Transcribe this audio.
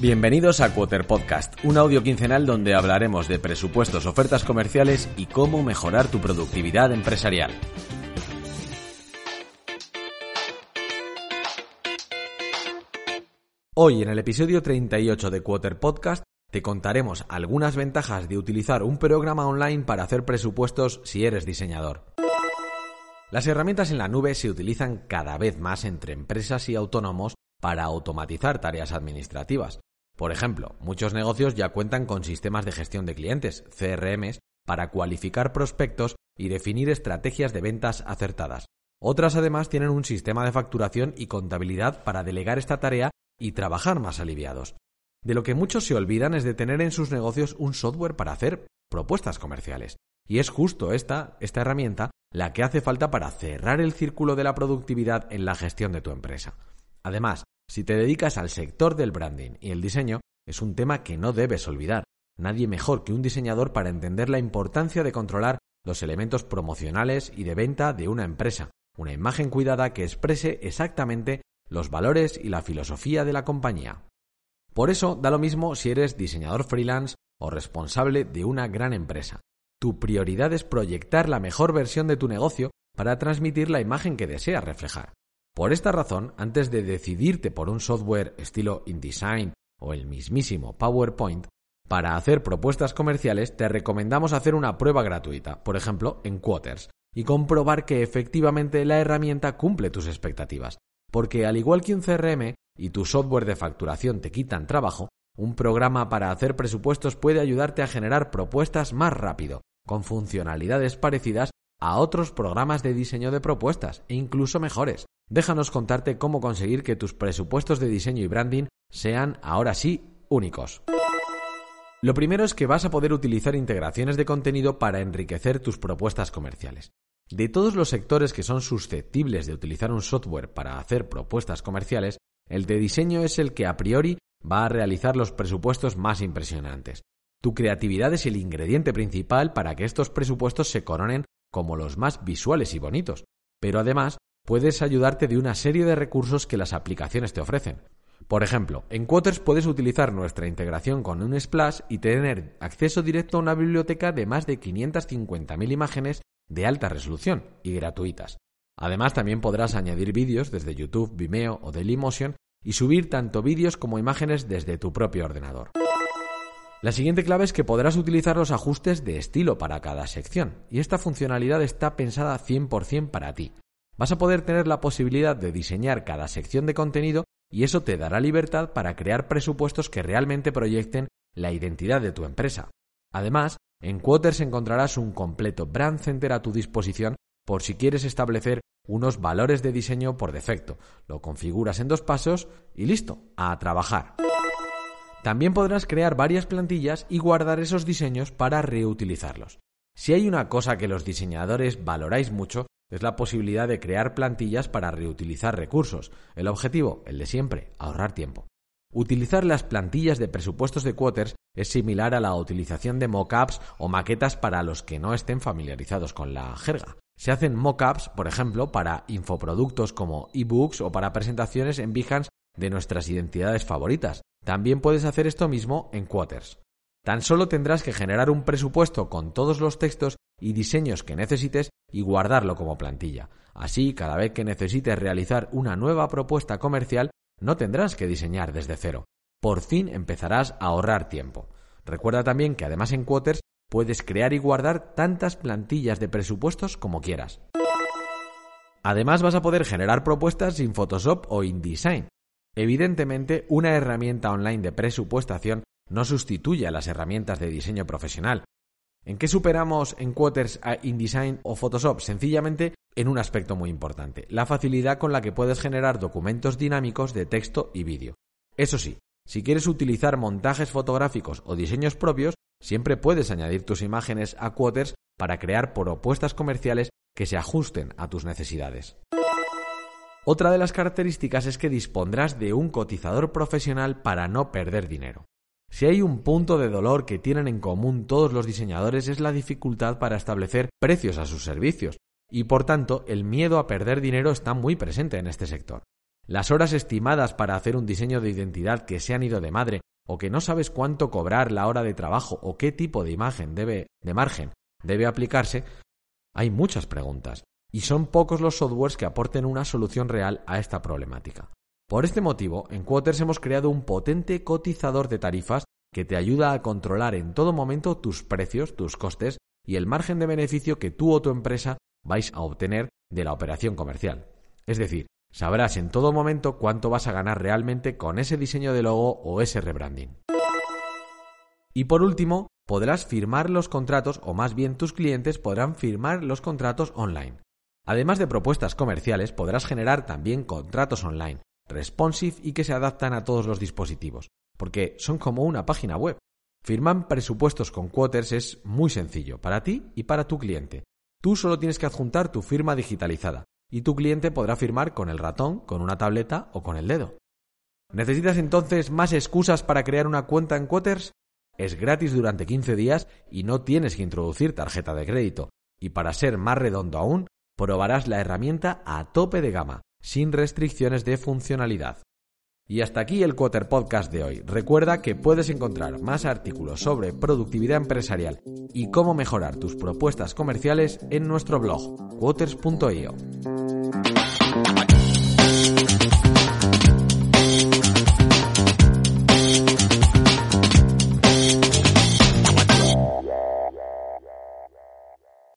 Bienvenidos a Quoter Podcast, un audio quincenal donde hablaremos de presupuestos, ofertas comerciales y cómo mejorar tu productividad empresarial. Hoy en el episodio 38 de Quoter Podcast te contaremos algunas ventajas de utilizar un programa online para hacer presupuestos si eres diseñador. Las herramientas en la nube se utilizan cada vez más entre empresas y autónomos para automatizar tareas administrativas, por ejemplo, muchos negocios ya cuentan con sistemas de gestión de clientes, CRMs, para cualificar prospectos y definir estrategias de ventas acertadas. Otras además tienen un sistema de facturación y contabilidad para delegar esta tarea y trabajar más aliviados. De lo que muchos se olvidan es de tener en sus negocios un software para hacer propuestas comerciales. Y es justo esta, esta herramienta la que hace falta para cerrar el círculo de la productividad en la gestión de tu empresa. Además, si te dedicas al sector del branding y el diseño, es un tema que no debes olvidar. Nadie mejor que un diseñador para entender la importancia de controlar los elementos promocionales y de venta de una empresa, una imagen cuidada que exprese exactamente los valores y la filosofía de la compañía. Por eso da lo mismo si eres diseñador freelance o responsable de una gran empresa. Tu prioridad es proyectar la mejor versión de tu negocio para transmitir la imagen que deseas reflejar. Por esta razón, antes de decidirte por un software estilo InDesign o el mismísimo PowerPoint, para hacer propuestas comerciales te recomendamos hacer una prueba gratuita, por ejemplo, en Quoters, y comprobar que efectivamente la herramienta cumple tus expectativas. Porque al igual que un CRM y tu software de facturación te quitan trabajo, un programa para hacer presupuestos puede ayudarte a generar propuestas más rápido, con funcionalidades parecidas a otros programas de diseño de propuestas e incluso mejores. Déjanos contarte cómo conseguir que tus presupuestos de diseño y branding sean ahora sí únicos. Lo primero es que vas a poder utilizar integraciones de contenido para enriquecer tus propuestas comerciales. De todos los sectores que son susceptibles de utilizar un software para hacer propuestas comerciales, el de diseño es el que a priori va a realizar los presupuestos más impresionantes. Tu creatividad es el ingrediente principal para que estos presupuestos se coronen como los más visuales y bonitos, pero además puedes ayudarte de una serie de recursos que las aplicaciones te ofrecen. Por ejemplo, en Quoters puedes utilizar nuestra integración con un Splash y tener acceso directo a una biblioteca de más de 550.000 imágenes de alta resolución y gratuitas. Además, también podrás añadir vídeos desde YouTube, Vimeo o Dailymotion y subir tanto vídeos como imágenes desde tu propio ordenador. La siguiente clave es que podrás utilizar los ajustes de estilo para cada sección, y esta funcionalidad está pensada 100% para ti. Vas a poder tener la posibilidad de diseñar cada sección de contenido y eso te dará libertad para crear presupuestos que realmente proyecten la identidad de tu empresa. Además, en Quoters encontrarás un completo brand center a tu disposición por si quieres establecer unos valores de diseño por defecto. Lo configuras en dos pasos y listo, a trabajar. También podrás crear varias plantillas y guardar esos diseños para reutilizarlos. Si hay una cosa que los diseñadores valoráis mucho, es la posibilidad de crear plantillas para reutilizar recursos. El objetivo, el de siempre, ahorrar tiempo. Utilizar las plantillas de presupuestos de Quoters es similar a la utilización de mockups o maquetas para los que no estén familiarizados con la jerga. Se hacen mockups, por ejemplo, para infoproductos como ebooks o para presentaciones en Behance de nuestras identidades favoritas. También puedes hacer esto mismo en Quoters. Tan solo tendrás que generar un presupuesto con todos los textos y diseños que necesites y guardarlo como plantilla. Así, cada vez que necesites realizar una nueva propuesta comercial, no tendrás que diseñar desde cero. Por fin empezarás a ahorrar tiempo. Recuerda también que además en Quoters puedes crear y guardar tantas plantillas de presupuestos como quieras. Además vas a poder generar propuestas sin Photoshop o InDesign, Evidentemente, una herramienta online de presupuestación no sustituye a las herramientas de diseño profesional. ¿En qué superamos en Quoters a InDesign o Photoshop? Sencillamente en un aspecto muy importante, la facilidad con la que puedes generar documentos dinámicos de texto y vídeo. Eso sí, si quieres utilizar montajes fotográficos o diseños propios, siempre puedes añadir tus imágenes a Quoters para crear propuestas comerciales que se ajusten a tus necesidades. Otra de las características es que dispondrás de un cotizador profesional para no perder dinero. Si hay un punto de dolor que tienen en común todos los diseñadores es la dificultad para establecer precios a sus servicios, y por tanto el miedo a perder dinero está muy presente en este sector. Las horas estimadas para hacer un diseño de identidad que se han ido de madre o que no sabes cuánto cobrar la hora de trabajo o qué tipo de imagen debe, de margen debe aplicarse, hay muchas preguntas y son pocos los softwares que aporten una solución real a esta problemática. Por este motivo, en Quoters hemos creado un potente cotizador de tarifas que te ayuda a controlar en todo momento tus precios, tus costes y el margen de beneficio que tú o tu empresa vais a obtener de la operación comercial. Es decir, sabrás en todo momento cuánto vas a ganar realmente con ese diseño de logo o ese rebranding. Y por último, podrás firmar los contratos o más bien tus clientes podrán firmar los contratos online. Además de propuestas comerciales, podrás generar también contratos online, responsive y que se adaptan a todos los dispositivos, porque son como una página web. Firman presupuestos con Quoters es muy sencillo para ti y para tu cliente. Tú solo tienes que adjuntar tu firma digitalizada y tu cliente podrá firmar con el ratón, con una tableta o con el dedo. ¿Necesitas entonces más excusas para crear una cuenta en Quoters? Es gratis durante 15 días y no tienes que introducir tarjeta de crédito. Y para ser más redondo aún, probarás la herramienta a tope de gama, sin restricciones de funcionalidad. Y hasta aquí el Quoter Podcast de hoy. Recuerda que puedes encontrar más artículos sobre productividad empresarial y cómo mejorar tus propuestas comerciales en nuestro blog, quoters.io.